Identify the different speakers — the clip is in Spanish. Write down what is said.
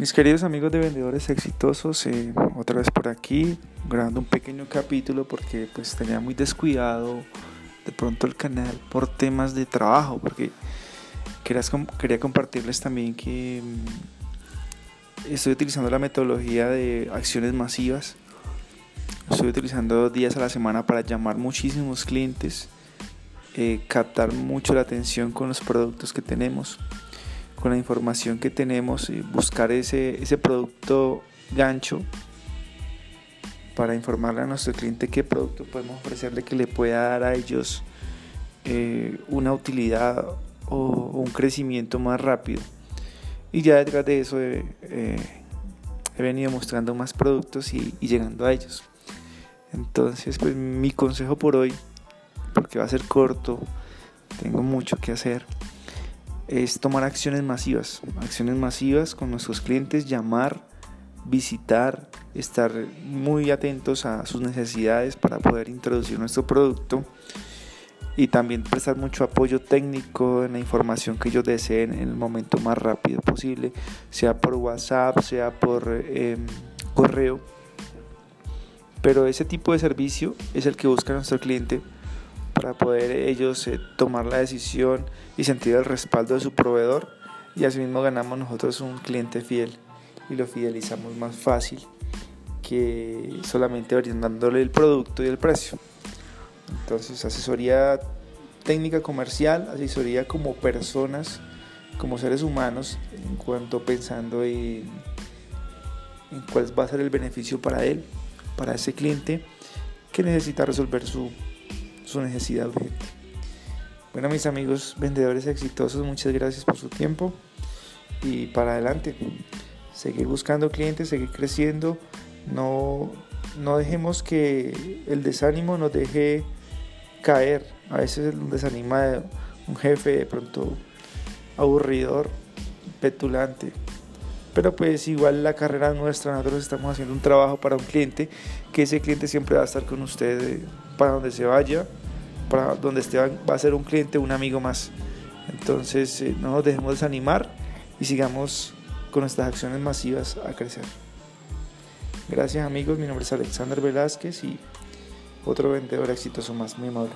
Speaker 1: Mis queridos amigos de vendedores exitosos, eh, otra vez por aquí, grabando un pequeño capítulo porque pues tenía muy descuidado de pronto el canal por temas de trabajo, porque quería compartirles también que mm, estoy utilizando la metodología de acciones masivas, estoy utilizando días a la semana para llamar muchísimos clientes, eh, captar mucho la atención con los productos que tenemos con la información que tenemos, y buscar ese, ese producto gancho para informarle a nuestro cliente qué producto podemos ofrecerle que le pueda dar a ellos eh, una utilidad o, un crecimiento más rápido. Y ya detrás de eso eh, he venido mostrando más productos y, y, llegando a ellos. Entonces, pues mi consejo por hoy, porque va a ser corto, tengo mucho que hacer es tomar acciones masivas, acciones masivas con nuestros clientes, llamar, visitar, estar muy atentos a sus necesidades para poder introducir nuestro producto y también prestar mucho apoyo técnico en la información que ellos deseen en el momento más rápido posible, sea por WhatsApp, sea por em, correo. Pero ese tipo de servicio es el que busca nuestro cliente para poder ellos eh, tomar la decisión y sentir el respaldo de su proveedor y asimismo ganamos nosotros un cliente fiel y lo fidelizamos más fácil que solamente brindándole el producto y el precio. Entonces asesoría técnica comercial, asesoría como personas, como seres humanos, en cuanto pensando en, en cuál va a ser el beneficio para él, para ese cliente que necesita resolver su su necesidad urgente. Bueno, mis amigos vendedores exitosos, muchas gracias por su tiempo y para adelante. Seguir buscando clientes, seguir creciendo. No, no dejemos que el desánimo nos deje caer. A veces nos desanima un jefe de pronto aburridor, petulante. Pero pues igual la carrera nuestra, nosotros estamos haciendo un trabajo para un cliente, que ese cliente siempre va a estar con usted eh, para donde se vaya, para donde esté va a ser un cliente, un amigo más. Entonces eh, no nos dejemos desanimar y sigamos con nuestras acciones masivas a crecer. Gracias amigos, mi nombre es Alexander Velázquez y otro vendedor exitoso más, muy amable.